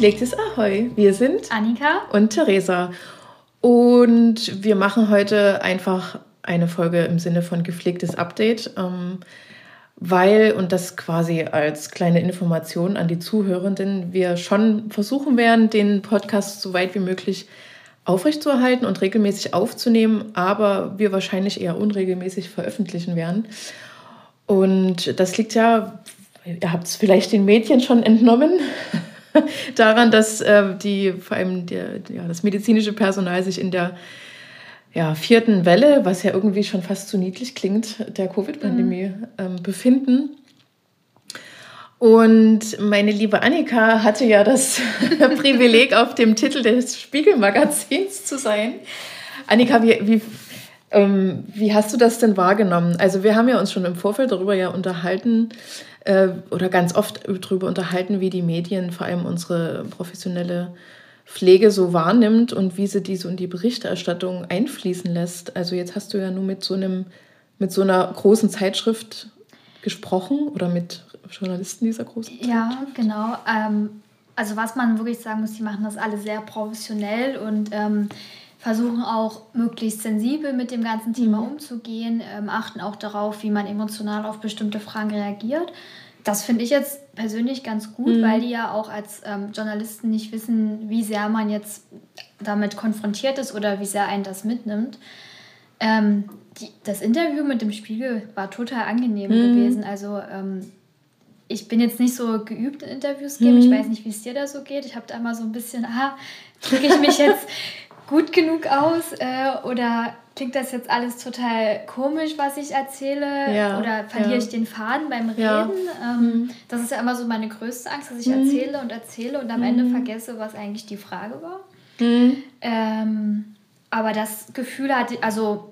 Gepflegtes Ahoi. Wir sind Annika und Theresa. Und wir machen heute einfach eine Folge im Sinne von gepflegtes Update, ähm, weil, und das quasi als kleine Information an die Zuhörenden, wir schon versuchen werden, den Podcast so weit wie möglich aufrechtzuerhalten und regelmäßig aufzunehmen, aber wir wahrscheinlich eher unregelmäßig veröffentlichen werden. Und das liegt ja, ihr habt es vielleicht den Medien schon entnommen, daran, dass äh, die, vor allem der, ja, das medizinische Personal sich in der ja, vierten Welle, was ja irgendwie schon fast zu niedlich klingt, der Covid-Pandemie mhm. ähm, befinden. Und meine liebe Annika hatte ja das Privileg, auf dem Titel des Spiegelmagazins zu sein. Annika, wie, wie, ähm, wie hast du das denn wahrgenommen? Also wir haben ja uns schon im Vorfeld darüber ja unterhalten, äh, oder ganz oft darüber unterhalten, wie die Medien vor allem unsere professionelle Pflege so wahrnimmt und wie sie die so in die Berichterstattung einfließen lässt. Also jetzt hast du ja nur mit so einem, mit so einer großen Zeitschrift gesprochen oder mit Journalisten dieser großen Zeitschrift. Ja, genau. Ähm, also was man wirklich sagen muss, die machen das alle sehr professionell und ähm, versuchen auch möglichst sensibel mit dem ganzen Thema mhm. umzugehen, ähm, achten auch darauf, wie man emotional auf bestimmte Fragen reagiert. Das finde ich jetzt persönlich ganz gut, mhm. weil die ja auch als ähm, Journalisten nicht wissen, wie sehr man jetzt damit konfrontiert ist oder wie sehr einen das mitnimmt. Ähm, die, das Interview mit dem Spiegel war total angenehm mhm. gewesen. Also ähm, ich bin jetzt nicht so geübt in Interviews geben. Ich mhm. weiß nicht, wie es dir da so geht. Ich habe da immer so ein bisschen, aha, drücke ich mich jetzt gut genug aus äh, oder klingt das jetzt alles total komisch, was ich erzähle ja, oder verliere ja. ich den Faden beim Reden? Ja. Ähm, mhm. Das ist ja immer so meine größte Angst, dass ich mhm. erzähle und erzähle und am mhm. Ende vergesse, was eigentlich die Frage war. Mhm. Ähm, aber das Gefühl hatte, also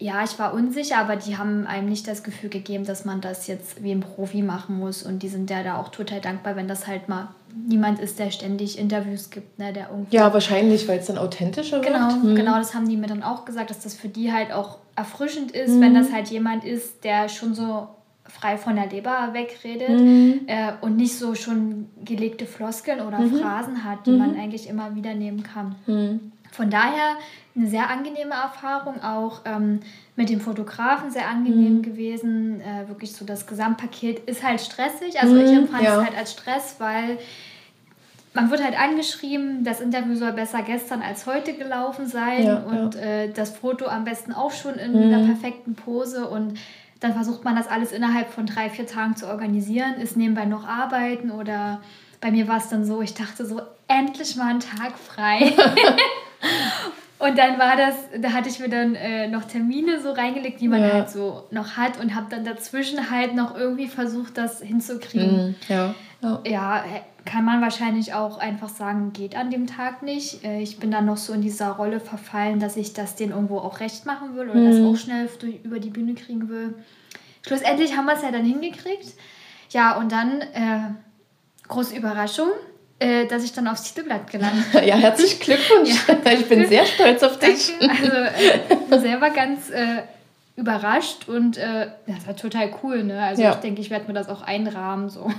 ja, ich war unsicher, aber die haben einem nicht das Gefühl gegeben, dass man das jetzt wie ein Profi machen muss. Und die sind ja da auch total dankbar, wenn das halt mal niemand ist, der ständig Interviews gibt, ne, der irgendwie. Ja, wahrscheinlich, weil es dann authentischer genau, wird. Genau, genau, das haben die mir dann auch gesagt, dass das für die halt auch erfrischend ist, mhm. wenn das halt jemand ist, der schon so frei von der Leber wegredet mhm. äh, und nicht so schon gelegte Floskeln oder mhm. Phrasen hat, die man mhm. eigentlich immer wieder nehmen kann. Mhm. Von daher eine sehr angenehme Erfahrung, auch ähm, mit dem Fotografen sehr angenehm mhm. gewesen. Äh, wirklich so das Gesamtpaket ist halt stressig. Also mhm, ich empfand ja. es halt als Stress, weil man wird halt angeschrieben, das Interview soll besser gestern als heute gelaufen sein ja, und ja. Äh, das Foto am besten auch schon in mhm. einer perfekten Pose und dann versucht man das alles innerhalb von drei, vier Tagen zu organisieren, ist nebenbei noch arbeiten oder bei mir war es dann so, ich dachte so, endlich mal einen Tag frei. Und dann war das, da hatte ich mir dann äh, noch Termine so reingelegt, die man ja. halt so noch hat und habe dann dazwischen halt noch irgendwie versucht, das hinzukriegen. Mm, ja. ja. ja. kann man wahrscheinlich auch einfach sagen, geht an dem Tag nicht. Äh, ich bin dann noch so in dieser Rolle verfallen, dass ich das denen irgendwo auch recht machen will oder mm. das mhm. auch schnell durch, über die Bühne kriegen will. Schlussendlich haben wir es ja dann hingekriegt. Ja, und dann, äh, große Überraschung, äh, dass ich dann aufs Titelblatt gelandet bin. Ja, herzlichen Glückwunsch. Ja, ich bin sehr stolz auf dich. Danke. Also äh, selber ganz äh, überrascht und äh, das war total cool. Ne? Also ja. ich denke, ich werde mir das auch einrahmen. So.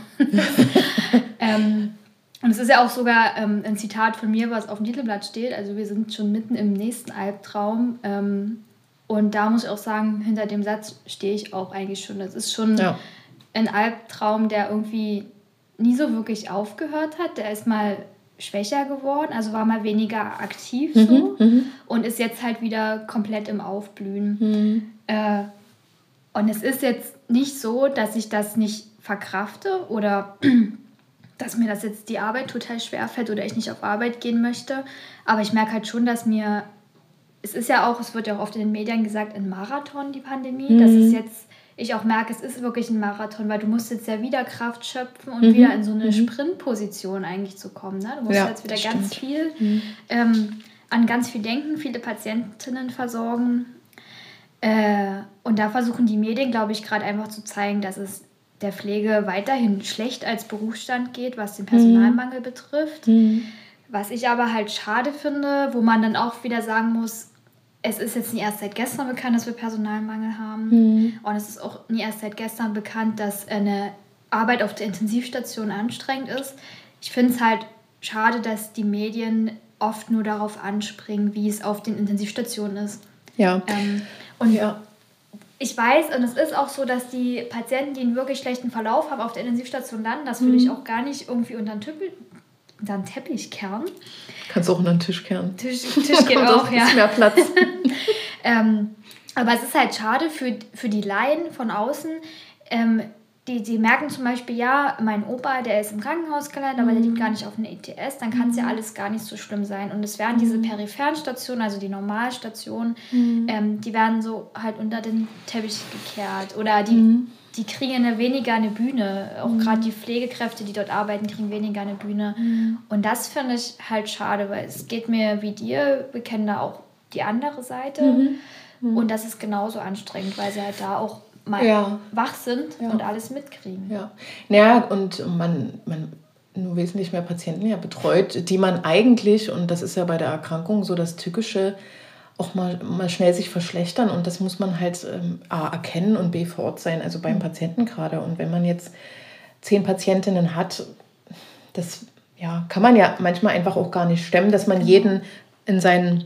ähm, und es ist ja auch sogar ähm, ein Zitat von mir, was auf dem Titelblatt steht. Also wir sind schon mitten im nächsten Albtraum. Ähm, und da muss ich auch sagen, hinter dem Satz stehe ich auch eigentlich schon. Das ist schon ja. ein Albtraum, der irgendwie nie so wirklich aufgehört hat. Der ist mal schwächer geworden, also war mal weniger aktiv mhm, so mhm, und ist jetzt halt wieder komplett im Aufblühen. Mhm. Äh, und es ist jetzt nicht so, dass ich das nicht verkrafte oder dass mir das jetzt die Arbeit total schwer fällt oder ich nicht auf Arbeit gehen möchte. Aber ich merke halt schon, dass mir, es ist ja auch, es wird ja auch oft in den Medien gesagt, ein Marathon, die Pandemie. Das ist mhm. jetzt ich auch merke, es ist wirklich ein Marathon, weil du musst jetzt ja wieder Kraft schöpfen und mhm. wieder in so eine mhm. Sprintposition eigentlich zu kommen. Ne? Du musst ja, jetzt wieder ganz stimmt. viel mhm. ähm, an ganz viel denken, viele Patientinnen versorgen. Äh, und da versuchen die Medien, glaube ich, gerade einfach zu zeigen, dass es der Pflege weiterhin schlecht als Berufsstand geht, was den Personalmangel mhm. betrifft. Mhm. Was ich aber halt schade finde, wo man dann auch wieder sagen muss, es ist jetzt nicht erst seit gestern bekannt, dass wir Personalmangel haben. Mhm. Und es ist auch nie erst seit gestern bekannt, dass eine Arbeit auf der Intensivstation anstrengend ist. Ich finde es halt schade, dass die Medien oft nur darauf anspringen, wie es auf den Intensivstationen ist. Ja. Ähm, und ja. ich weiß, und es ist auch so, dass die Patienten, die einen wirklich schlechten Verlauf haben, auf der Intensivstation landen. Das will mhm. ich auch gar nicht irgendwie unter den, Tüppel, unter den Teppich kehren. Kannst du auch unter den Tisch kehren. Tisch, Tisch geht auch, ja. mehr Platz. ähm, aber es ist halt schade für, für die Laien von außen, ähm, die, die merken zum Beispiel, ja, mein Opa, der ist im Krankenhaus gelandet, aber der liegt mhm. gar nicht auf einer ETS, dann kann es ja mhm. alles gar nicht so schlimm sein. Und es werden diese mhm. peripheren Stationen, also die Normalstationen, mhm. ähm, die werden so halt unter den Teppich gekehrt. Oder die, mhm. Die kriegen eine weniger eine Bühne. Auch mhm. gerade die Pflegekräfte, die dort arbeiten, kriegen weniger eine Bühne. Und das finde ich halt schade, weil es geht mir wie dir, wir kennen da auch die andere Seite. Und das ist genauso anstrengend, weil sie halt da auch mal ja. wach sind ja. und alles mitkriegen. Ja, naja, und man, man nur wesentlich mehr Patienten ja betreut, die man eigentlich, und das ist ja bei der Erkrankung so das Tückische, auch mal, mal schnell sich verschlechtern und das muss man halt ähm, A erkennen und B vor Ort sein, also beim mhm. Patienten gerade. Und wenn man jetzt zehn Patientinnen hat, das ja, kann man ja manchmal einfach auch gar nicht stemmen, dass man jeden in, seinen,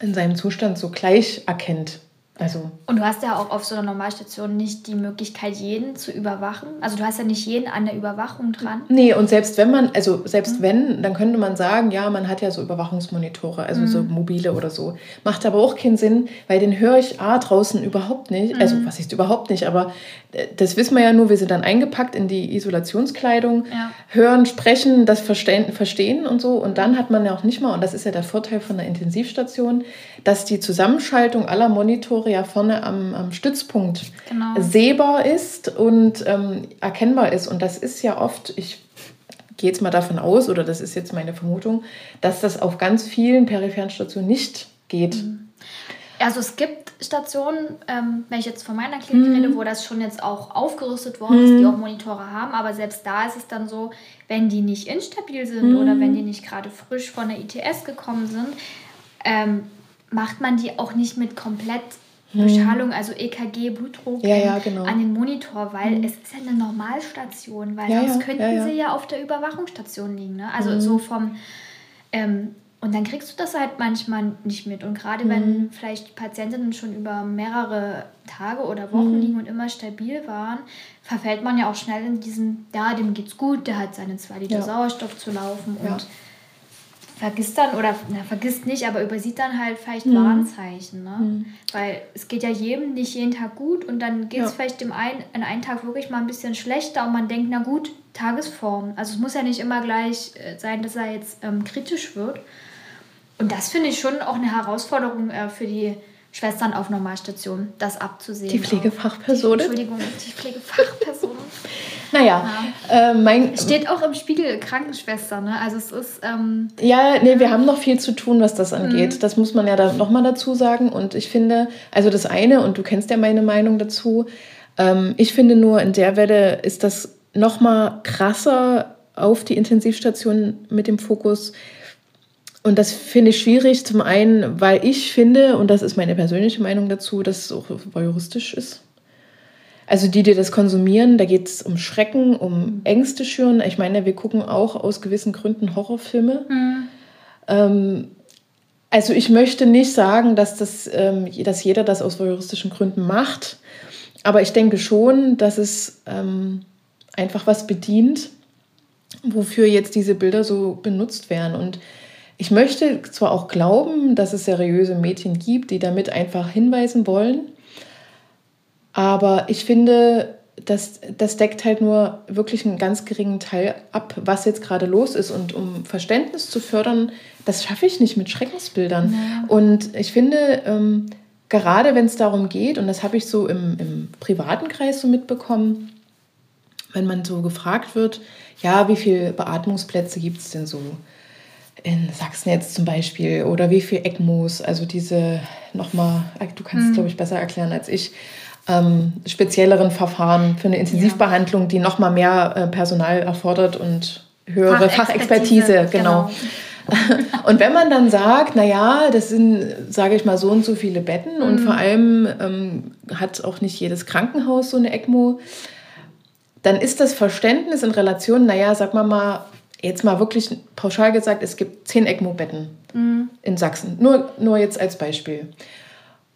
in seinem Zustand so gleich erkennt. Also. Und du hast ja auch auf so einer Normalstation nicht die Möglichkeit, jeden zu überwachen. Also du hast ja nicht jeden an der Überwachung dran. Nee, und selbst wenn man, also selbst mhm. wenn, dann könnte man sagen, ja, man hat ja so Überwachungsmonitore, also mhm. so mobile oder so. Macht aber auch keinen Sinn, weil den höre ich A draußen überhaupt nicht. Also, mhm. Was ist überhaupt nicht, aber äh, das wissen wir ja nur, wir sind dann eingepackt in die Isolationskleidung, ja. hören, sprechen, das verstehen, verstehen und so. Und dann hat man ja auch nicht mal, und das ist ja der Vorteil von der Intensivstation, dass die Zusammenschaltung aller Monitore ja vorne am, am Stützpunkt genau. sehbar ist und ähm, erkennbar ist. Und das ist ja oft, ich gehe jetzt mal davon aus, oder das ist jetzt meine Vermutung, dass das auf ganz vielen peripheren Stationen nicht geht. Mhm. Also es gibt Stationen, ähm, wenn ich jetzt von meiner Klinik mhm. rede, wo das schon jetzt auch aufgerüstet worden ist, die mhm. auch Monitore haben, aber selbst da ist es dann so, wenn die nicht instabil sind mhm. oder wenn die nicht gerade frisch von der ITS gekommen sind, ähm, macht man die auch nicht mit komplett hm. Bestrahlung, also EKG, Blutdruck ja, ja, genau. an den Monitor, weil hm. es ist ja eine Normalstation, weil ja, sonst könnten sie ja auf der Überwachungsstation liegen. Ne? Also hm. so vom ähm, und dann kriegst du das halt manchmal nicht mit. Und gerade wenn hm. vielleicht Patientinnen schon über mehrere Tage oder Wochen hm. liegen und immer stabil waren, verfällt man ja auch schnell in diesen, ja, dem geht's gut, der hat seine zwei Liter Sauerstoff zu laufen und vergisst dann, oder na, vergisst nicht, aber übersieht dann halt vielleicht mhm. Warnzeichen. Ne? Mhm. Weil es geht ja jedem nicht jeden Tag gut und dann geht es ja. vielleicht dem einen an einem Tag wirklich mal ein bisschen schlechter und man denkt, na gut, Tagesform. Also es muss ja nicht immer gleich äh, sein, dass er jetzt ähm, kritisch wird. Und das finde ich schon auch eine Herausforderung äh, für die Schwestern auf Normalstation, das abzusehen. Die Pflegefachperson. Entschuldigung, die Pflegefachperson. naja, ja. äh, mein. Steht auch im Spiegel Krankenschwester, ne? Also es ist. Ähm, ja, nee, wir haben noch viel zu tun, was das angeht. Mhm. Das muss man ja da nochmal dazu sagen. Und ich finde, also das eine, und du kennst ja meine Meinung dazu, ähm, ich finde nur, in der Welle ist das nochmal krasser auf die Intensivstation mit dem Fokus und das finde ich schwierig, zum einen, weil ich finde, und das ist meine persönliche Meinung dazu, dass es auch voyeuristisch ist. Also die, die das konsumieren, da geht es um Schrecken, um Ängste schüren. Ich meine, wir gucken auch aus gewissen Gründen Horrorfilme. Mhm. Ähm, also ich möchte nicht sagen, dass, das, ähm, dass jeder das aus voyeuristischen Gründen macht. Aber ich denke schon, dass es ähm, einfach was bedient, wofür jetzt diese Bilder so benutzt werden. Und ich möchte zwar auch glauben, dass es seriöse Mädchen gibt, die damit einfach hinweisen wollen, aber ich finde, das, das deckt halt nur wirklich einen ganz geringen Teil ab, was jetzt gerade los ist. Und um Verständnis zu fördern, das schaffe ich nicht mit Schreckensbildern. Ja. Und ich finde, ähm, gerade wenn es darum geht, und das habe ich so im, im privaten Kreis so mitbekommen, wenn man so gefragt wird, ja, wie viele Beatmungsplätze gibt es denn so? In Sachsen jetzt zum Beispiel oder wie viel ECMOs, also diese nochmal, du kannst es mhm. glaube ich besser erklären als ich, ähm, spezielleren Verfahren für eine Intensivbehandlung, die nochmal mehr äh, Personal erfordert und höhere Fachexpertise, Fachexpertise genau. genau. und wenn man dann sagt, naja, das sind, sage ich mal, so und so viele Betten mhm. und vor allem ähm, hat auch nicht jedes Krankenhaus so eine ECMO, dann ist das Verständnis in Relation, naja, sag mal mal, jetzt mal wirklich pauschal gesagt, es gibt zehn ECMO-Betten mhm. in Sachsen. Nur, nur jetzt als Beispiel.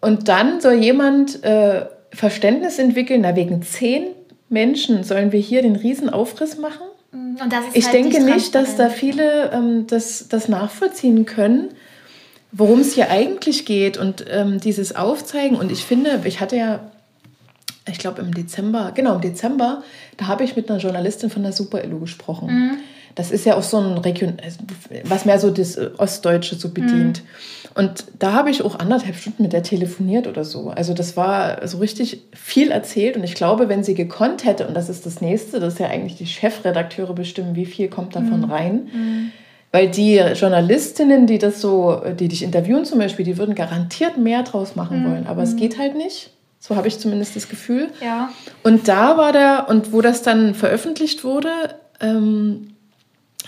Und dann soll jemand äh, Verständnis entwickeln, na wegen zehn Menschen sollen wir hier den Riesenaufriss machen? Mhm. ich halt denke nicht, dass da viele ähm, das, das nachvollziehen können, worum es hier eigentlich geht und ähm, dieses Aufzeigen. Und ich finde, ich hatte ja, ich glaube im Dezember, genau im Dezember, da habe ich mit einer Journalistin von der Super Illu gesprochen. Mhm. Das ist ja auch so ein Region, was mehr so das Ostdeutsche so bedient. Mhm. Und da habe ich auch anderthalb Stunden mit der telefoniert oder so. Also das war so richtig viel erzählt. Und ich glaube, wenn sie gekonnt hätte, und das ist das Nächste, das ist ja eigentlich die Chefredakteure bestimmen, wie viel kommt davon mhm. rein. Mhm. Weil die Journalistinnen, die das so, die dich interviewen zum Beispiel, die würden garantiert mehr draus machen mhm. wollen. Aber es mhm. geht halt nicht. So habe ich zumindest das Gefühl. Ja. Und da war der, und wo das dann veröffentlicht wurde, ähm,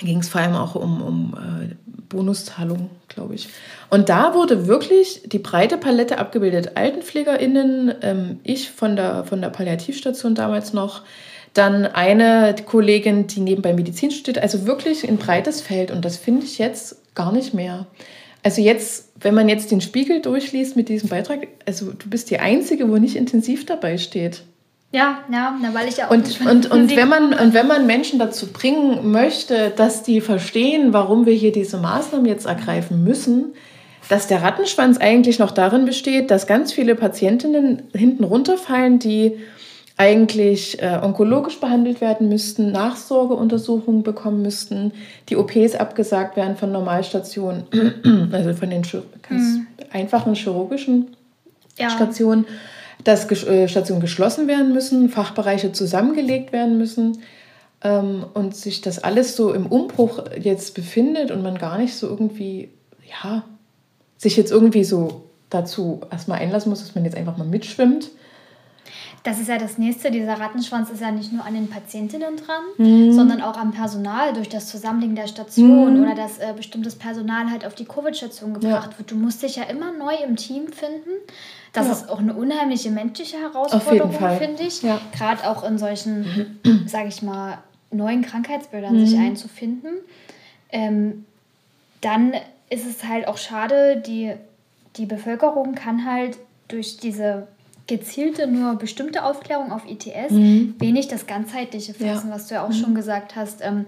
ging es vor allem auch um, um äh, Bonuszahlungen, glaube ich. Und da wurde wirklich die breite Palette abgebildet. AltenpflegerInnen, ähm, ich von der, von der Palliativstation damals noch, dann eine Kollegin, die nebenbei Medizin studiert, also wirklich ein breites Feld. Und das finde ich jetzt gar nicht mehr. Also jetzt, wenn man jetzt den Spiegel durchliest mit diesem Beitrag, also du bist die Einzige, wo nicht intensiv dabei steht. Ja, ja, weil ich ja auch. Und, und, und, wenn man, und wenn man Menschen dazu bringen möchte, dass die verstehen, warum wir hier diese Maßnahmen jetzt ergreifen müssen, dass der Rattenschwanz eigentlich noch darin besteht, dass ganz viele Patientinnen hinten runterfallen, die eigentlich äh, onkologisch behandelt werden müssten, Nachsorgeuntersuchungen bekommen müssten, die OPs abgesagt werden von Normalstationen, also von den ganz mhm. einfachen chirurgischen ja. Stationen dass äh, Stationen geschlossen werden müssen, Fachbereiche zusammengelegt werden müssen ähm, und sich das alles so im Umbruch jetzt befindet und man gar nicht so irgendwie, ja, sich jetzt irgendwie so dazu erstmal einlassen muss, dass man jetzt einfach mal mitschwimmt. Das ist ja das nächste. Dieser Rattenschwanz ist ja nicht nur an den Patientinnen dran, mhm. sondern auch am Personal durch das Zusammenlegen der Station mhm. oder dass äh, bestimmtes Personal halt auf die Covid-Station gebracht ja. wird. Du musst dich ja immer neu im Team finden. Das ja. ist auch eine unheimliche menschliche Herausforderung, finde ich. Ja. Gerade auch in solchen, sage ich mal, neuen Krankheitsbildern mhm. sich einzufinden. Ähm, dann ist es halt auch schade, die, die Bevölkerung kann halt durch diese gezielte nur bestimmte Aufklärung auf ITS mhm. wenig das ganzheitliche fassen, ja. was du ja auch mhm. schon gesagt hast. Ähm,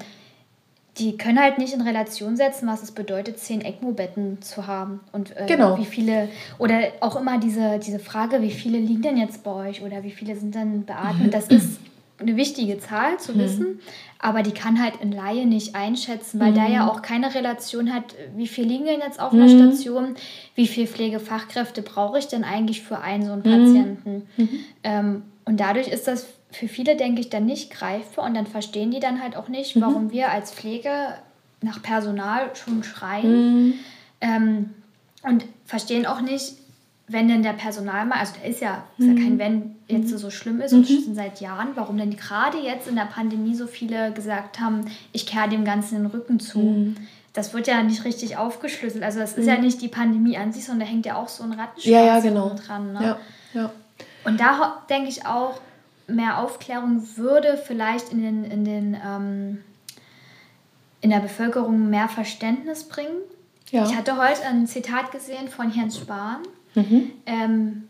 die können halt nicht in Relation setzen, was es bedeutet, zehn ECMO-Betten zu haben. Und äh, genau. wie viele, oder auch immer diese, diese Frage, wie viele liegen denn jetzt bei euch oder wie viele sind dann beatmet, das ist eine wichtige Zahl zu mhm. wissen, aber die kann halt ein Laie nicht einschätzen, weil mhm. da ja auch keine Relation hat, wie viel liegen denn jetzt auf mhm. einer Station, wie viele Pflegefachkräfte brauche ich denn eigentlich für einen so einen mhm. Patienten. Mhm. Ähm, und dadurch ist das für viele, denke ich, dann nicht greifbar und dann verstehen die dann halt auch nicht, mhm. warum wir als Pflege nach Personal schon schreien mhm. ähm, und verstehen auch nicht, wenn denn der Personalmangel, also der ist ja, ist ja kein mhm. Wenn jetzt mhm. so schlimm ist und mhm. schon seit Jahren, warum denn gerade jetzt in der Pandemie so viele gesagt haben, ich kehre dem Ganzen den Rücken zu. Das wird ja nicht richtig aufgeschlüsselt. Also das ist ja nicht die Pandemie an sich, sondern da hängt ja auch so ein Rattenschwanz ja, ja, genau. dran. Ne? Ja, ja. Und da denke ich auch, mehr Aufklärung würde vielleicht in, den, in, den, ähm, in der Bevölkerung mehr Verständnis bringen. Ja. Ich hatte heute ein Zitat gesehen von Jens Spahn. Mhm. Ähm,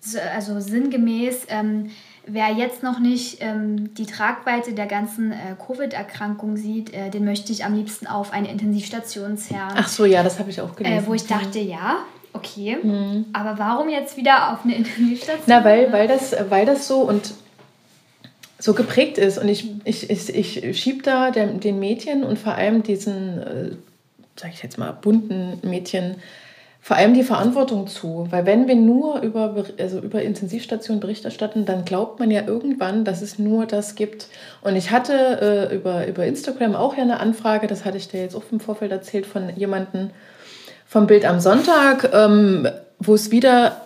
so, also sinngemäß, ähm, wer jetzt noch nicht ähm, die Tragweite der ganzen äh, Covid-Erkrankung sieht, äh, den möchte ich am liebsten auf eine Intensivstation zerren. Ach so, ja, das habe ich auch gelesen. Äh, wo ich dachte, ja, Okay, mhm. aber warum jetzt wieder auf eine Intensivstation? Na, weil, weil, das, weil das so und so geprägt ist. Und ich, ich, ich, ich schiebe da den, den Mädchen und vor allem diesen, äh, sag ich jetzt mal, bunten Mädchen vor allem die Verantwortung zu. Weil wenn wir nur über, also über Intensivstationen Bericht erstatten, dann glaubt man ja irgendwann, dass es nur das gibt. Und ich hatte äh, über, über Instagram auch ja eine Anfrage, das hatte ich dir jetzt auch im Vorfeld erzählt, von jemandem, vom Bild am Sonntag, ähm, wo es wieder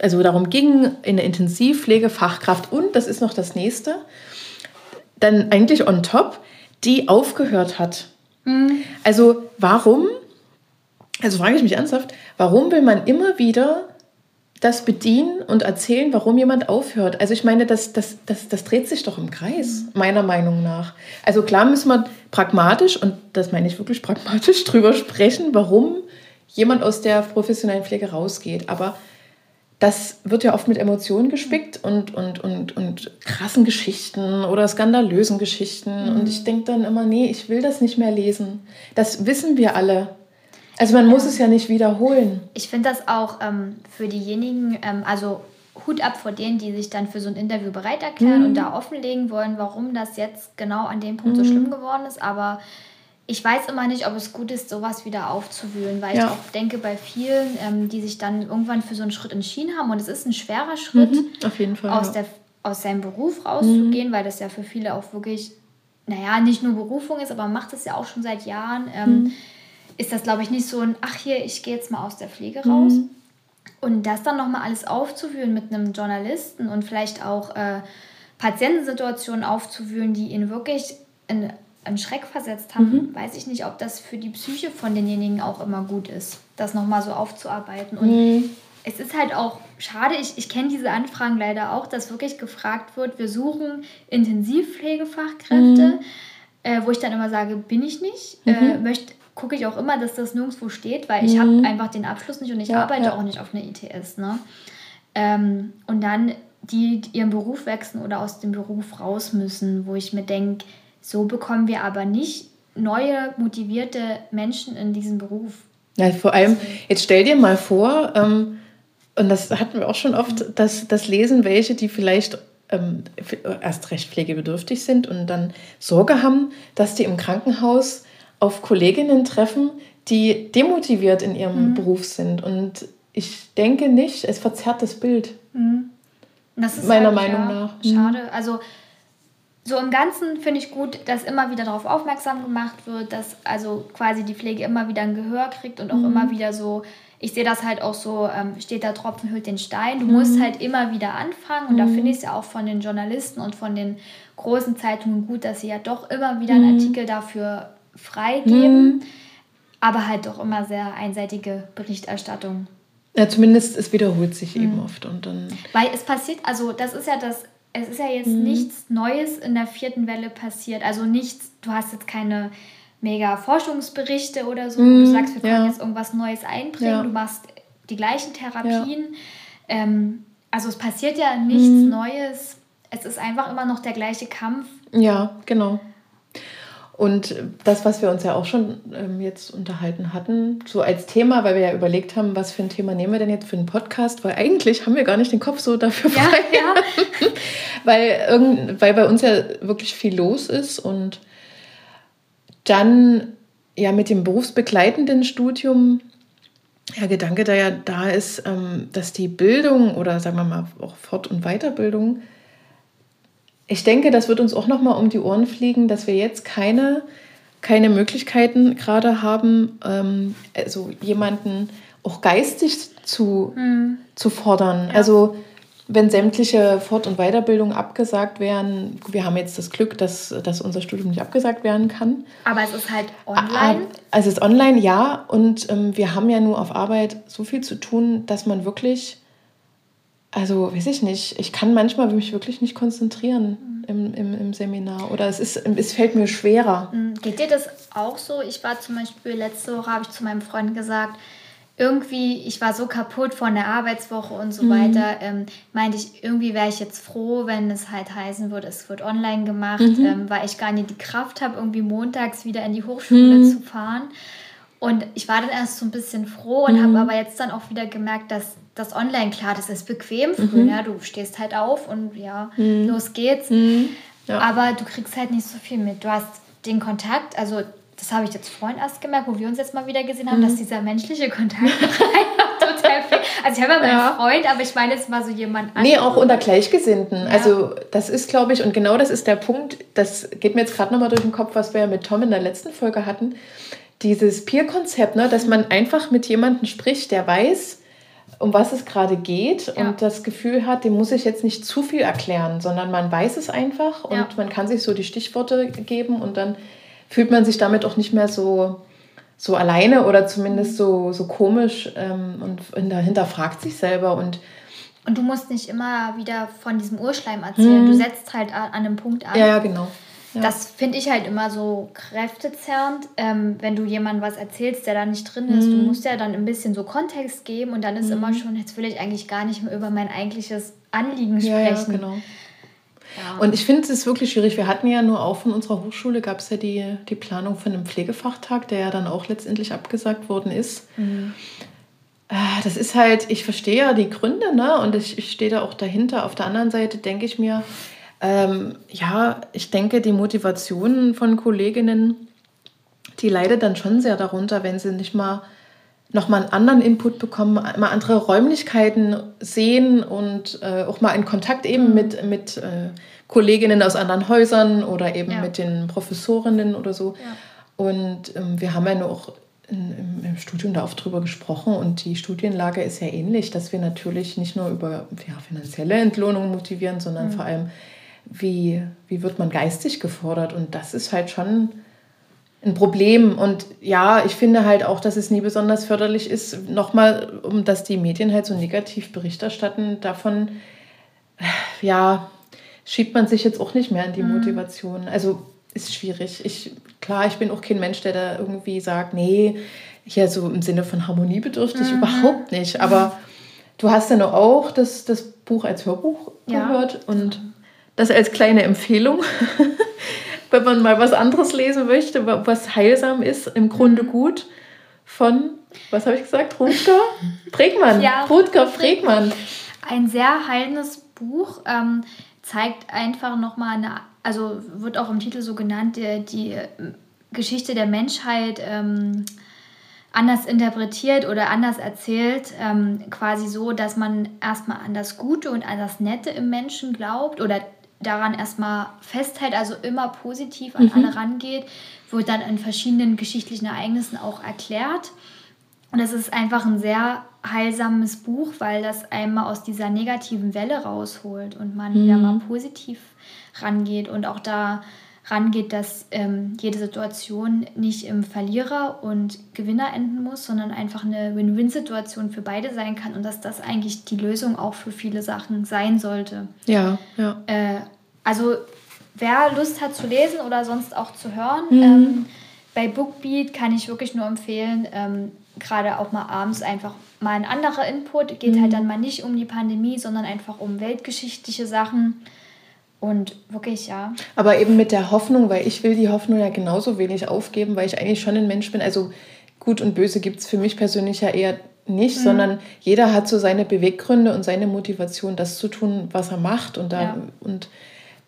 also darum ging, in der Intensivpflegefachkraft und, das ist noch das nächste, dann eigentlich on top, die aufgehört hat. Mhm. Also warum, also frage ich mich ernsthaft, warum will man immer wieder das bedienen und erzählen, warum jemand aufhört. Also ich meine, das, das, das, das dreht sich doch im Kreis, meiner Meinung nach. Also klar müssen wir pragmatisch, und das meine ich wirklich pragmatisch, drüber sprechen, warum jemand aus der professionellen Pflege rausgeht. Aber das wird ja oft mit Emotionen gespickt und, und, und, und krassen Geschichten oder skandalösen Geschichten. Mhm. Und ich denke dann immer, nee, ich will das nicht mehr lesen. Das wissen wir alle. Also man muss es ja nicht wiederholen. Ich finde das auch ähm, für diejenigen, ähm, also Hut ab vor denen, die sich dann für so ein Interview bereit erklären mhm. und da offenlegen wollen, warum das jetzt genau an dem Punkt mhm. so schlimm geworden ist. Aber ich weiß immer nicht, ob es gut ist, sowas wieder aufzuwühlen, weil ja. ich auch denke, bei vielen, ähm, die sich dann irgendwann für so einen Schritt entschieden haben, und es ist ein schwerer Schritt, mhm, auf jeden Fall, aus, ja. der, aus seinem Beruf rauszugehen, mhm. weil das ja für viele auch wirklich, naja, nicht nur Berufung ist, aber macht es ja auch schon seit Jahren, ähm, mhm. ist das, glaube ich, nicht so ein, ach hier, ich gehe jetzt mal aus der Pflege raus. Mhm. Und das dann nochmal alles aufzuwühlen mit einem Journalisten und vielleicht auch äh, Patientensituationen aufzuwühlen, die ihn wirklich in einen Schreck versetzt haben, mhm. weiß ich nicht, ob das für die Psyche von denjenigen auch immer gut ist, das nochmal so aufzuarbeiten. Und mhm. es ist halt auch schade, ich, ich kenne diese Anfragen leider auch, dass wirklich gefragt wird, wir suchen Intensivpflegefachkräfte, mhm. äh, wo ich dann immer sage, bin ich nicht. Äh, mhm. möchte gucke ich auch immer, dass das nirgendwo steht, weil ich mhm. habe einfach den Abschluss nicht und ich ja, arbeite ja. auch nicht auf einer ITS. Ne? Ähm, und dann die, die ihren Beruf wechseln oder aus dem Beruf raus müssen, wo ich mir denke, so bekommen wir aber nicht neue, motivierte Menschen in diesen Beruf. Ja, vor allem, jetzt stell dir mal vor, ähm, und das hatten wir auch schon oft, dass das lesen welche, die vielleicht ähm, erst recht pflegebedürftig sind und dann Sorge haben, dass die im Krankenhaus auf Kolleginnen treffen, die demotiviert in ihrem mhm. Beruf sind. Und ich denke nicht, es verzerrt das Bild. Mhm. Das ist meiner halt, Meinung ja, nach. Mhm. Schade. Also so im Ganzen finde ich gut, dass immer wieder darauf aufmerksam gemacht wird, dass also quasi die Pflege immer wieder ein Gehör kriegt und auch mhm. immer wieder so, ich sehe das halt auch so, ähm, steht der Tropfen hüllt den Stein. Du mhm. musst halt immer wieder anfangen und mhm. da finde ich es ja auch von den Journalisten und von den großen Zeitungen gut, dass sie ja doch immer wieder einen mhm. Artikel dafür freigeben, mhm. aber halt doch immer sehr einseitige Berichterstattung. Ja, zumindest es wiederholt sich eben mhm. oft und dann. Weil es passiert, also das ist ja das es ist ja jetzt mhm. nichts Neues in der vierten Welle passiert. Also nichts, du hast jetzt keine mega Forschungsberichte oder so. Mhm. Du sagst, wir können ja. jetzt irgendwas Neues einbringen. Ja. Du machst die gleichen Therapien. Ja. Ähm, also es passiert ja nichts mhm. Neues. Es ist einfach immer noch der gleiche Kampf. Ja, genau. Und das, was wir uns ja auch schon ähm, jetzt unterhalten hatten, so als Thema, weil wir ja überlegt haben, was für ein Thema nehmen wir denn jetzt für einen Podcast, weil eigentlich haben wir gar nicht den Kopf so dafür frei. Ja, ja. weil, irgend, weil bei uns ja wirklich viel los ist und dann ja mit dem berufsbegleitenden Studium ja Gedanke da ja da ist, ähm, dass die Bildung oder sagen wir mal auch Fort- und Weiterbildung ich denke, das wird uns auch noch mal um die Ohren fliegen, dass wir jetzt keine, keine Möglichkeiten gerade haben, ähm, also jemanden auch geistig zu, mhm. zu fordern. Ja. Also wenn sämtliche Fort- und Weiterbildung abgesagt werden, wir haben jetzt das Glück, dass, dass unser Studium nicht abgesagt werden kann. Aber es ist halt online. Also es ist online, ja. Und ähm, wir haben ja nur auf Arbeit so viel zu tun, dass man wirklich also weiß ich nicht, ich kann manchmal mich wirklich nicht konzentrieren im, im, im Seminar oder es, ist, es fällt mir schwerer. Mhm. Geht dir das auch so? Ich war zum Beispiel letzte Woche, habe ich zu meinem Freund gesagt, irgendwie, ich war so kaputt von der Arbeitswoche und so mhm. weiter, ähm, meinte ich, irgendwie wäre ich jetzt froh, wenn es halt heißen würde, es wird online gemacht, mhm. ähm, weil ich gar nicht die Kraft habe, irgendwie montags wieder in die Hochschule mhm. zu fahren. Und ich war dann erst so ein bisschen froh und habe mhm. aber jetzt dann auch wieder gemerkt, dass das online, klar, das ist bequem früher. Mhm. Ja, du stehst halt auf und ja, mhm. los geht's. Mhm. Ja. Aber du kriegst halt nicht so viel mit. Du hast den Kontakt, also das habe ich jetzt vorhin erst gemerkt, wo wir uns jetzt mal wieder gesehen haben, mhm. dass dieser menschliche Kontakt total fehlt. Also ich habe ja meinen ja. Freund, aber ich meine jetzt mal so jemand anderes. Nee, auch unter Gleichgesinnten. Ja. Also das ist, glaube ich, und genau das ist der Punkt, das geht mir jetzt gerade nochmal durch den Kopf, was wir ja mit Tom in der letzten Folge hatten. Dieses Peer-Konzept, ne, dass man einfach mit jemandem spricht, der weiß, um was es gerade geht ja. und das Gefühl hat, dem muss ich jetzt nicht zu viel erklären, sondern man weiß es einfach und ja. man kann sich so die Stichworte geben und dann fühlt man sich damit auch nicht mehr so so alleine oder zumindest so, so komisch ähm, und hinterfragt sich selber und und du musst nicht immer wieder von diesem Urschleim erzählen. Mhm. Du setzt halt an einem Punkt an. Ja, ja genau. Ja. Das finde ich halt immer so kräftezerrend, ähm, wenn du jemandem was erzählst, der da nicht drin ist. Mhm. Du musst ja dann ein bisschen so Kontext geben und dann ist mhm. immer schon, jetzt will ich eigentlich gar nicht mehr über mein eigentliches Anliegen sprechen. Ja, ja genau. Ja. Und ich finde es wirklich schwierig. Wir hatten ja nur auch von unserer Hochschule gab es ja die, die Planung von einem Pflegefachtag, der ja dann auch letztendlich abgesagt worden ist. Mhm. Äh, das ist halt, ich verstehe ja die Gründe, ne? Und ich, ich stehe da auch dahinter. Auf der anderen Seite denke ich mir, ähm, ja, ich denke, die Motivation von Kolleginnen, die leidet dann schon sehr darunter, wenn sie nicht mal nochmal einen anderen Input bekommen, mal andere Räumlichkeiten sehen und äh, auch mal in Kontakt eben mhm. mit, mit äh, Kolleginnen aus anderen Häusern oder eben ja. mit den Professorinnen oder so. Ja. Und ähm, wir haben ja nur auch in, im, Studium da oft drüber gesprochen und die Studienlage ist ja ähnlich, dass wir natürlich nicht nur über ja, finanzielle Entlohnung motivieren, sondern mhm. vor allem, wie, wie wird man geistig gefordert und das ist halt schon ein Problem. Und ja, ich finde halt auch, dass es nie besonders förderlich ist, nochmal, um dass die Medien halt so negativ Bericht erstatten, davon, ja, schiebt man sich jetzt auch nicht mehr in die mhm. Motivation. Also ist schwierig. Ich, klar, ich bin auch kein Mensch, der da irgendwie sagt, nee, hier so im Sinne von harmoniebedürftig mhm. überhaupt nicht. Aber du hast ja nur auch das, das Buch als Hörbuch ja. gehört und das als kleine Empfehlung. wenn man mal was anderes lesen möchte, was heilsam ist, im Grunde mhm. gut, von, was habe ich gesagt, Rutger Bregmann. Ja, Rutger Bregmann. Ein sehr heilendes Buch, ähm, zeigt einfach nochmal eine, also wird auch im Titel so genannt, die, die äh, Geschichte der Menschheit ähm, anders interpretiert oder anders erzählt, ähm, quasi so, dass man erstmal an das Gute und an das Nette im Menschen glaubt oder daran erstmal festhält, also immer positiv an mhm. alle rangeht, wird dann in verschiedenen geschichtlichen Ereignissen auch erklärt. Und es ist einfach ein sehr heilsames Buch, weil das einmal aus dieser negativen Welle rausholt und man mhm. wieder mal positiv rangeht und auch da rangeht, dass ähm, jede Situation nicht im Verlierer und Gewinner enden muss, sondern einfach eine Win-Win-Situation für beide sein kann und dass das eigentlich die Lösung auch für viele Sachen sein sollte. Ja, ja. Äh, also wer Lust hat zu lesen oder sonst auch zu hören, mhm. ähm, bei Bookbeat kann ich wirklich nur empfehlen, ähm, gerade auch mal abends einfach mal ein anderer Input. Geht mhm. halt dann mal nicht um die Pandemie, sondern einfach um weltgeschichtliche Sachen. Und wirklich, ja. Aber eben mit der Hoffnung, weil ich will die Hoffnung ja genauso wenig aufgeben, weil ich eigentlich schon ein Mensch bin. Also gut und böse gibt es für mich persönlich ja eher nicht, mhm. sondern jeder hat so seine Beweggründe und seine Motivation, das zu tun, was er macht. Und da ja. und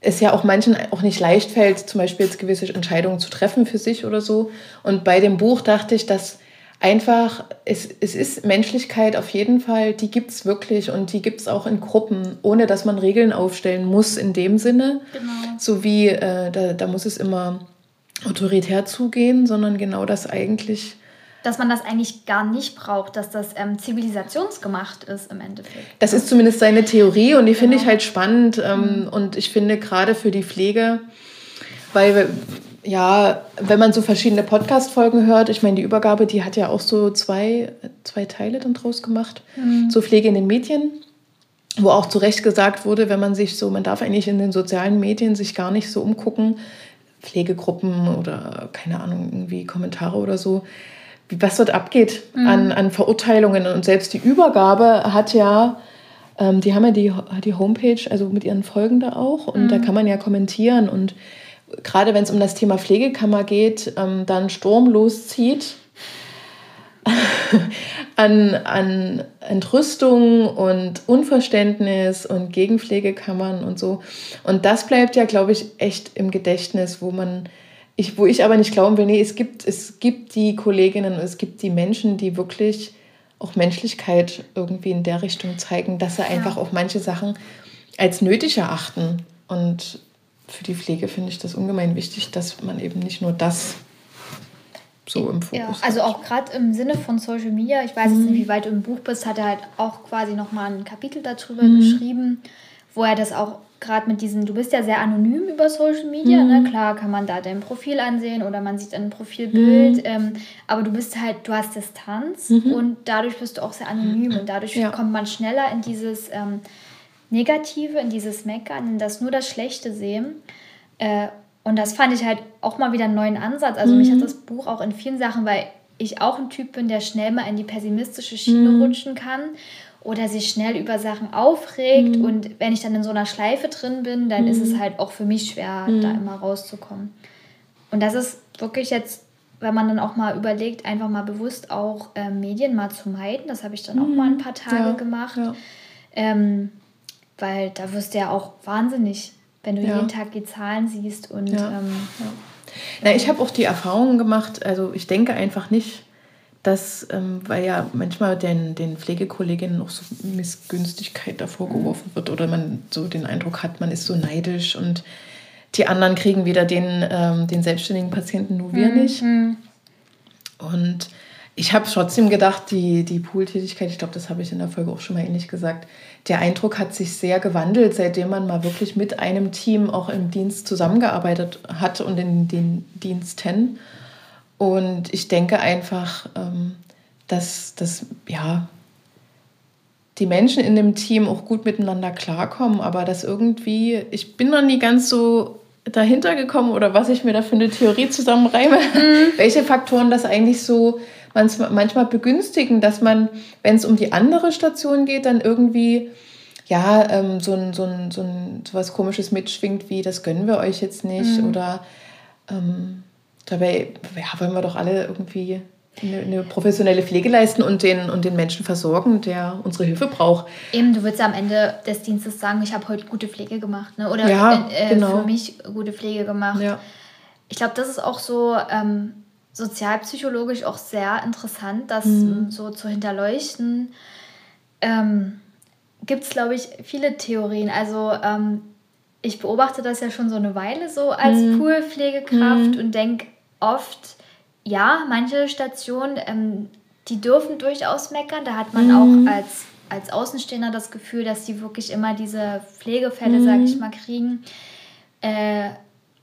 es ja auch manchen auch nicht leicht fällt, zum Beispiel jetzt gewisse Entscheidungen zu treffen für sich oder so. Und bei dem Buch dachte ich, dass einfach, es, es ist Menschlichkeit auf jeden Fall, die gibt es wirklich und die gibt es auch in Gruppen, ohne dass man Regeln aufstellen muss in dem Sinne. Genau. So wie, äh, da, da muss es immer autoritär zugehen, sondern genau das eigentlich dass man das eigentlich gar nicht braucht, dass das ähm, zivilisationsgemacht ist im Endeffekt. Das ist zumindest seine Theorie und die genau. finde ich halt spannend. Ähm, mhm. Und ich finde gerade für die Pflege, weil ja, wenn man so verschiedene Podcast-Folgen hört, ich meine, die Übergabe, die hat ja auch so zwei, zwei Teile dann draus gemacht. Mhm. So Pflege in den Medien, wo auch zu Recht gesagt wurde, wenn man sich so, man darf eigentlich in den sozialen Medien sich gar nicht so umgucken, Pflegegruppen oder keine Ahnung, irgendwie Kommentare oder so was dort abgeht mhm. an, an Verurteilungen. Und selbst die Übergabe hat ja, ähm, die haben ja die, die Homepage, also mit ihren Folgen da auch. Und mhm. da kann man ja kommentieren. Und gerade wenn es um das Thema Pflegekammer geht, ähm, dann Sturm loszieht an, an Entrüstung und Unverständnis und Gegenpflegekammern und so. Und das bleibt ja, glaube ich, echt im Gedächtnis, wo man ich, wo ich aber nicht glauben will, nee, es gibt, es gibt die Kolleginnen und es gibt die Menschen, die wirklich auch Menschlichkeit irgendwie in der Richtung zeigen, dass sie ja. einfach auch manche Sachen als nötig erachten. Und für die Pflege finde ich das ungemein wichtig, dass man eben nicht nur das so im Fokus ja, Also auch gerade im Sinne von Social Media, ich weiß mhm. jetzt nicht, wie weit du im Buch bist, hat er halt auch quasi nochmal ein Kapitel darüber mhm. geschrieben, wo er das auch gerade mit diesen, du bist ja sehr anonym über Social Media, ne? mhm. ne? Klar kann man da dein Profil ansehen oder man sieht ein Profilbild, mhm. ähm, aber du bist halt, du hast Distanz mhm. und dadurch bist du auch sehr anonym und dadurch ja. kommt man schneller in dieses ähm, Negative, in dieses Meckern, in das nur das Schlechte sehen. Äh, und das fand ich halt auch mal wieder einen neuen Ansatz. Also mich hat mhm. das Buch auch in vielen Sachen, weil ich auch ein Typ bin, der schnell mal in die pessimistische Schiene mhm. rutschen kann oder sich schnell über Sachen aufregt. Mhm. Und wenn ich dann in so einer Schleife drin bin, dann mhm. ist es mhm. halt auch für mich schwer, mhm. da immer rauszukommen. Und das ist wirklich jetzt, wenn man dann auch mal überlegt, einfach mal bewusst auch äh, Medien mal zu meiden. Das habe ich dann auch mal ein mhm. paar Tage ja. gemacht. Ja. Ähm, weil da wirst du ja auch wahnsinnig, wenn du ja. jeden Tag die Zahlen siehst und ja. Ähm, Na, ich habe auch die Erfahrung gemacht, also ich denke einfach nicht, dass, ähm, weil ja manchmal den, den Pflegekolleginnen auch so Missgünstigkeit davor geworfen wird oder man so den Eindruck hat, man ist so neidisch und die anderen kriegen wieder den, ähm, den selbstständigen Patienten, nur wir mhm. nicht. Und ich habe trotzdem gedacht, die, die Pooltätigkeit, ich glaube, das habe ich in der Folge auch schon mal ähnlich gesagt, der Eindruck hat sich sehr gewandelt, seitdem man mal wirklich mit einem Team auch im Dienst zusammengearbeitet hat und in den Diensten. Und ich denke einfach, ähm, dass, dass ja, die Menschen in dem Team auch gut miteinander klarkommen, aber dass irgendwie, ich bin noch nie ganz so dahinter gekommen oder was ich mir da für eine Theorie zusammenreime, mhm. welche Faktoren das eigentlich so manchmal begünstigen, dass man, wenn es um die andere Station geht, dann irgendwie ja ähm, so, ein, so, ein, so, ein, so was Komisches mitschwingt, wie das gönnen wir euch jetzt nicht mhm. oder ähm, Dabei ja, wollen wir doch alle irgendwie eine, eine, professionelle Pflege leisten und den, und den Menschen versorgen, der unsere Hilfe braucht. Eben, du würdest am Ende des Dienstes sagen, ich habe heute gute Pflege gemacht. Ne? Oder ja, äh, genau. für mich gute Pflege gemacht. Ja. Ich glaube, das ist auch so ähm, sozialpsychologisch auch sehr interessant, das mhm. so zu hinterleuchten. Ähm, Gibt es, glaube ich, viele Theorien. Also ähm, ich beobachte das ja schon so eine Weile so als mhm. Poolpflegekraft mhm. und denke, oft, ja, manche Stationen, ähm, die dürfen durchaus meckern. Da hat man mhm. auch als, als Außenstehender das Gefühl, dass die wirklich immer diese Pflegefälle, mhm. sage ich mal, kriegen. Äh,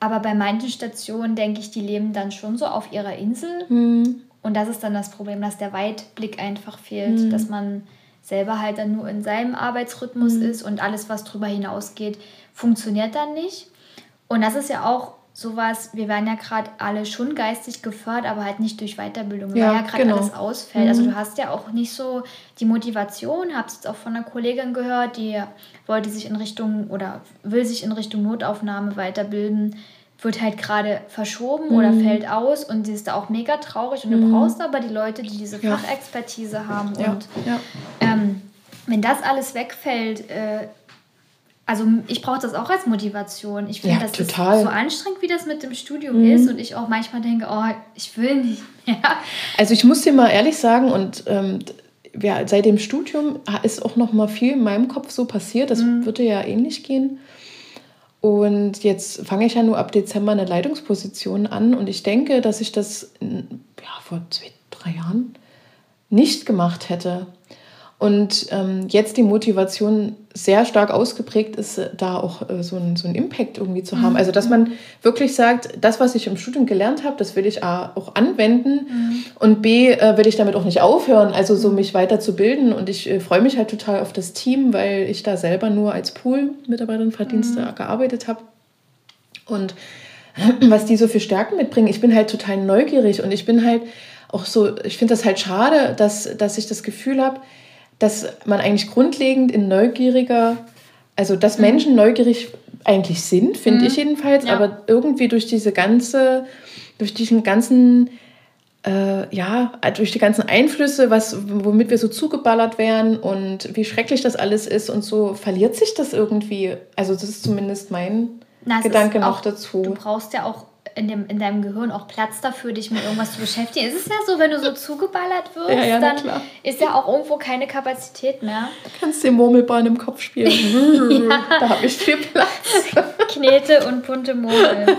aber bei manchen Stationen denke ich, die leben dann schon so auf ihrer Insel. Mhm. Und das ist dann das Problem, dass der Weitblick einfach fehlt, mhm. dass man selber halt dann nur in seinem Arbeitsrhythmus mhm. ist und alles, was darüber hinausgeht, funktioniert dann nicht. Und das ist ja auch sowas, wir werden ja gerade alle schon geistig gefördert, aber halt nicht durch Weiterbildung, ja, weil ja gerade genau. alles ausfällt. Also mhm. Also du hast ja auch nicht so die Motivation, habe es jetzt auch von einer Kollegin gehört, die wollte sich in Richtung oder will sich in Richtung Notaufnahme weiterbilden, wird halt gerade verschoben mhm. oder fällt aus und sie ist da auch mega traurig und du mhm. brauchst aber die Leute, die diese ja. Fachexpertise haben ja. und ähm, wenn das alles wegfällt, äh, also ich brauche das auch als Motivation. Ich finde, ja, das total. ist so anstrengend, wie das mit dem Studium mhm. ist. Und ich auch manchmal denke, oh, ich will nicht mehr. Also ich muss dir mal ehrlich sagen, und ähm, ja, seit dem Studium ist auch noch mal viel in meinem Kopf so passiert. Das mhm. würde ja ähnlich gehen. Und jetzt fange ich ja nur ab Dezember eine Leitungsposition an. Und ich denke, dass ich das ja, vor zwei, drei Jahren nicht gemacht hätte. Und ähm, jetzt die Motivation sehr stark ausgeprägt ist, äh, da auch äh, so, ein, so einen Impact irgendwie zu haben. Mhm. Also, dass man wirklich sagt, das, was ich im Studium gelernt habe, das will ich A, auch anwenden mhm. und B, äh, will ich damit auch nicht aufhören, also so mich weiterzubilden. Und ich äh, freue mich halt total auf das Team, weil ich da selber nur als Pool-Mitarbeiterin Verdienste mhm. gearbeitet habe. Und was die so für Stärken mitbringen, ich bin halt total neugierig und ich bin halt auch so, ich finde das halt schade, dass, dass ich das Gefühl habe, dass man eigentlich grundlegend in neugieriger, also dass mhm. Menschen neugierig eigentlich sind, finde mhm. ich jedenfalls, ja. aber irgendwie durch diese ganze, durch diesen ganzen äh, ja, durch die ganzen Einflüsse, was, womit wir so zugeballert werden und wie schrecklich das alles ist und so, verliert sich das irgendwie. Also das ist zumindest mein Na, Gedanke noch dazu. Du brauchst ja auch in, dem, in deinem Gehirn auch Platz dafür, dich mit irgendwas zu beschäftigen. Es ist ja so, wenn du so zugeballert wirst, ja, ja, dann ist ja auch irgendwo keine Kapazität mehr. Du kannst den Murmelbahn im Kopf spielen. ja. Da habe ich viel Platz. Knete und bunte Murmel.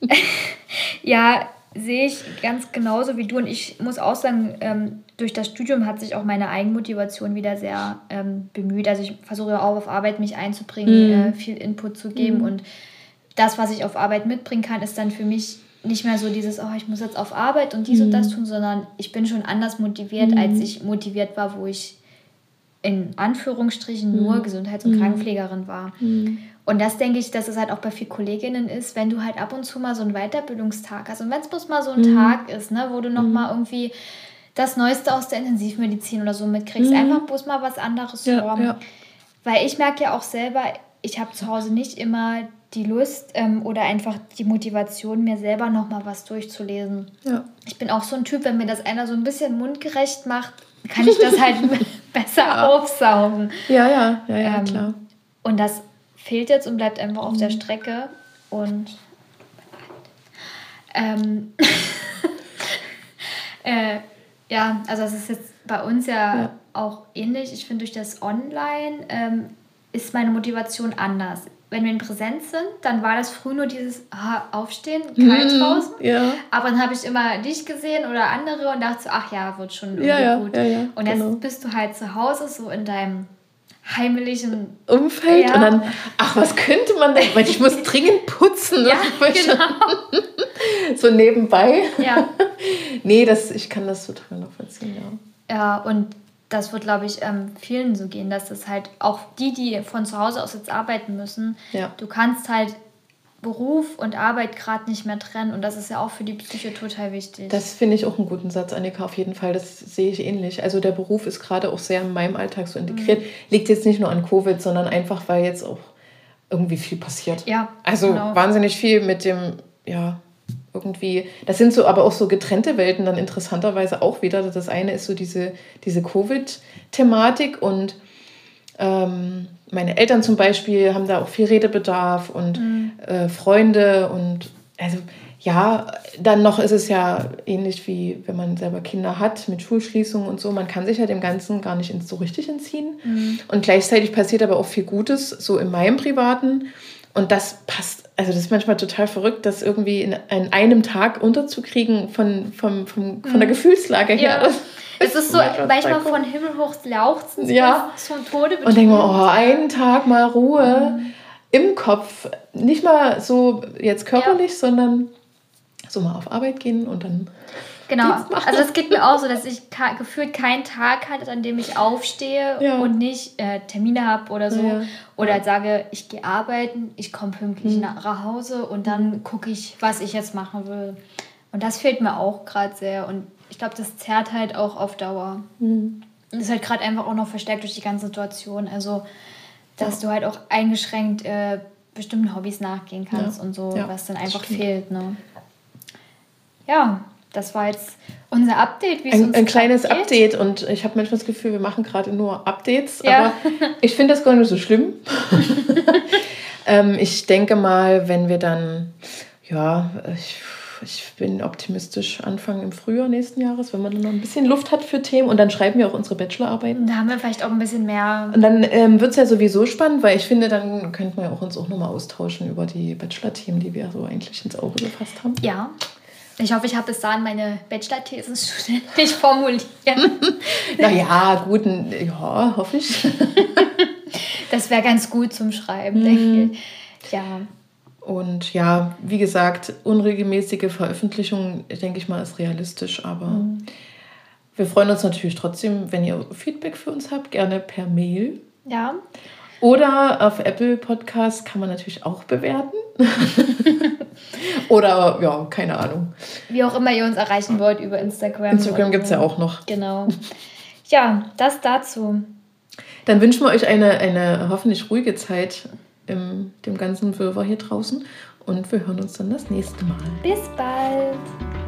ja, sehe ich ganz genauso wie du. Und ich muss auch sagen, ähm, durch das Studium hat sich auch meine Eigenmotivation wieder sehr ähm, bemüht. Also ich versuche auch auf Arbeit mich einzubringen, äh, viel Input zu geben. Mhm. Und das, was ich auf Arbeit mitbringen kann, ist dann für mich nicht mehr so dieses, oh, ich muss jetzt auf Arbeit und dies mhm. und das tun, sondern ich bin schon anders motiviert, mhm. als ich motiviert war, wo ich in Anführungsstrichen nur mhm. Gesundheits- und mhm. Krankenpflegerin war. Und das denke ich, dass es halt auch bei vielen Kolleginnen ist, wenn du halt ab und zu mal so einen Weiterbildungstag hast. Und wenn es bloß mal so ein mhm. Tag ist, ne, wo du noch mhm. mal irgendwie das Neueste aus der Intensivmedizin oder so mitkriegst, mhm. einfach bloß mal was anderes ja. Ja. Weil ich merke ja auch selber, ich habe zu Hause nicht immer die Lust ähm, oder einfach die Motivation, mir selber noch mal was durchzulesen. Ja. Ich bin auch so ein Typ, wenn mir das einer so ein bisschen mundgerecht macht, kann ich das halt besser ja. aufsaugen. Ja, ja, ja, ja, ähm, klar. Und das fehlt jetzt und bleibt einfach auf der mhm. Strecke. Und ähm, äh, ja, also es ist jetzt bei uns ja, ja. auch ähnlich. Ich finde, durch das Online ähm, ist meine Motivation anders. Wenn wir in Präsenz sind, dann war das früh nur dieses aha, Aufstehen, kalt mhm, draußen. Ja. Aber dann habe ich immer dich gesehen oder andere und dachte so, ach ja, wird schon irgendwie ja, gut. und jetzt genau. bist du halt zu Hause so in deinem heimlichen Umfeld ja. und dann, ach, was könnte man denn? Weil ich muss dringend putzen. Ja, genau. so nebenbei. Ja. nee, das, ich kann das total nachvollziehen, ja. Ja, und das wird, glaube ich, ähm, vielen so gehen, dass das halt auch die, die von zu Hause aus jetzt arbeiten müssen, ja. du kannst halt Beruf und Arbeit gerade nicht mehr trennen. Und das ist ja auch für die Psyche total wichtig. Das finde ich auch einen guten Satz, Annika, auf jeden Fall. Das sehe ich ähnlich. Also der Beruf ist gerade auch sehr in meinem Alltag so integriert. Mhm. Liegt jetzt nicht nur an Covid, sondern einfach, weil jetzt auch irgendwie viel passiert. Ja. Also genau. wahnsinnig viel mit dem, ja, irgendwie, das sind so aber auch so getrennte Welten dann interessanterweise auch wieder. Das eine ist so diese, diese Covid-Thematik und ähm, meine Eltern zum Beispiel haben da auch viel Redebedarf und mhm. äh, Freunde und also ja, dann noch ist es ja ähnlich wie wenn man selber Kinder hat mit Schulschließungen und so. Man kann sich ja dem Ganzen gar nicht so richtig entziehen. Mhm. Und gleichzeitig passiert aber auch viel Gutes, so in meinem Privaten. Und das passt, also das ist manchmal total verrückt, das irgendwie in, in einem Tag unterzukriegen von, von, von, von der mhm. Gefühlslage her. Ja. Es ist so manchmal von Himmel hoch jauchzen ja. zum Tode Und denke mal, oh, einen Tag mal Ruhe mhm. im Kopf. Nicht mal so jetzt körperlich, ja. sondern so mal auf Arbeit gehen und dann. Genau, also das geht mir auch so, dass ich gefühlt keinen Tag hatte, an dem ich aufstehe ja. und nicht äh, Termine habe oder so. Ja. Oder halt sage, ich gehe arbeiten, ich komme pünktlich mhm. nach Hause und dann gucke ich, was ich jetzt machen will. Und das fehlt mir auch gerade sehr. Und ich glaube, das zerrt halt auch auf Dauer. Mhm. Und das ist halt gerade einfach auch noch verstärkt durch die ganze Situation. Also, dass ja. du halt auch eingeschränkt äh, bestimmten Hobbys nachgehen kannst und so, was dann einfach fehlt. Ne? Ja, das war jetzt unser Update. Wie ein, ein kleines geht. Update und ich habe manchmal das Gefühl, wir machen gerade nur Updates, aber ich finde das gar nicht so schlimm. ähm, ich denke mal, wenn wir dann, ja, ich ich bin optimistisch Anfang im Frühjahr nächsten Jahres, wenn man dann noch ein bisschen Luft hat für Themen. Und dann schreiben wir auch unsere Bachelorarbeiten. Da haben wir vielleicht auch ein bisschen mehr. Und dann ähm, wird es ja sowieso spannend, weil ich finde, dann könnten wir auch uns auch nochmal austauschen über die Bachelor-Themen, die wir so eigentlich ins Auge gefasst haben. Ja. Ich hoffe, ich habe bis dahin meine Bachelor-Thesen studentlich formuliert. naja, gut, ja, hoffe ich. das wäre ganz gut zum Schreiben, mhm. denke ich. Ja. Und ja, wie gesagt, unregelmäßige Veröffentlichung, denke ich mal, ist realistisch, aber mhm. wir freuen uns natürlich trotzdem, wenn ihr Feedback für uns habt, gerne per Mail. Ja. Oder auf Apple Podcast kann man natürlich auch bewerten. oder ja, keine Ahnung. Wie auch immer ihr uns erreichen wollt über Instagram. Instagram gibt es ja auch noch. Genau. Ja, das dazu. Dann wünschen wir euch eine, eine hoffentlich ruhige Zeit in dem ganzen Wirrwarr hier draußen. Und wir hören uns dann das nächste Mal. Bis bald!